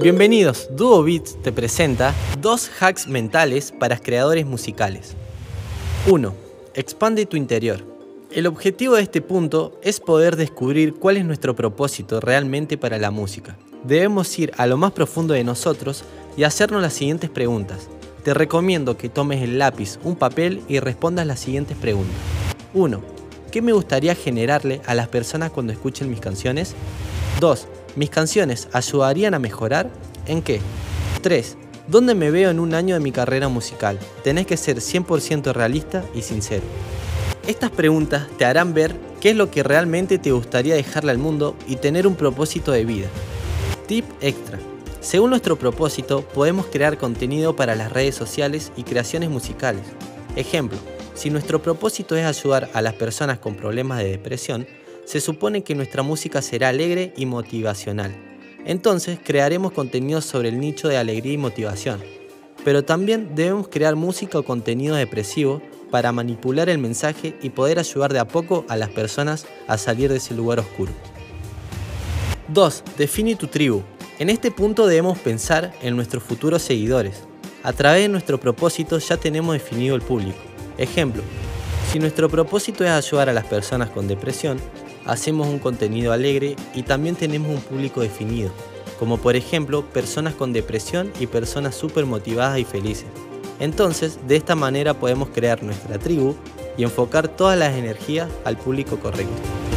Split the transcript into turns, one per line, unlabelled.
Bienvenidos, Duo Beats te presenta dos hacks mentales para creadores musicales. 1. Expande tu interior. El objetivo de este punto es poder descubrir cuál es nuestro propósito realmente para la música. Debemos ir a lo más profundo de nosotros y hacernos las siguientes preguntas. Te recomiendo que tomes el lápiz, un papel y respondas las siguientes preguntas. 1. ¿Qué me gustaría generarle a las personas cuando escuchen mis canciones? 2. ¿Mis canciones ayudarían a mejorar? ¿En qué? 3. ¿Dónde me veo en un año de mi carrera musical? Tenés que ser 100% realista y sincero. Estas preguntas te harán ver qué es lo que realmente te gustaría dejarle al mundo y tener un propósito de vida. Tip extra. Según nuestro propósito, podemos crear contenido para las redes sociales y creaciones musicales. Ejemplo, si nuestro propósito es ayudar a las personas con problemas de depresión, se supone que nuestra música será alegre y motivacional. Entonces crearemos contenido sobre el nicho de alegría y motivación. Pero también debemos crear música o contenido depresivo para manipular el mensaje y poder ayudar de a poco a las personas a salir de ese lugar oscuro. 2. Define tu tribu. En este punto debemos pensar en nuestros futuros seguidores. A través de nuestro propósito ya tenemos definido el público. Ejemplo, si nuestro propósito es ayudar a las personas con depresión, hacemos un contenido alegre y también tenemos un público definido, como por ejemplo personas con depresión y personas súper motivadas y felices. Entonces, de esta manera podemos crear nuestra tribu y enfocar todas las energías al público correcto.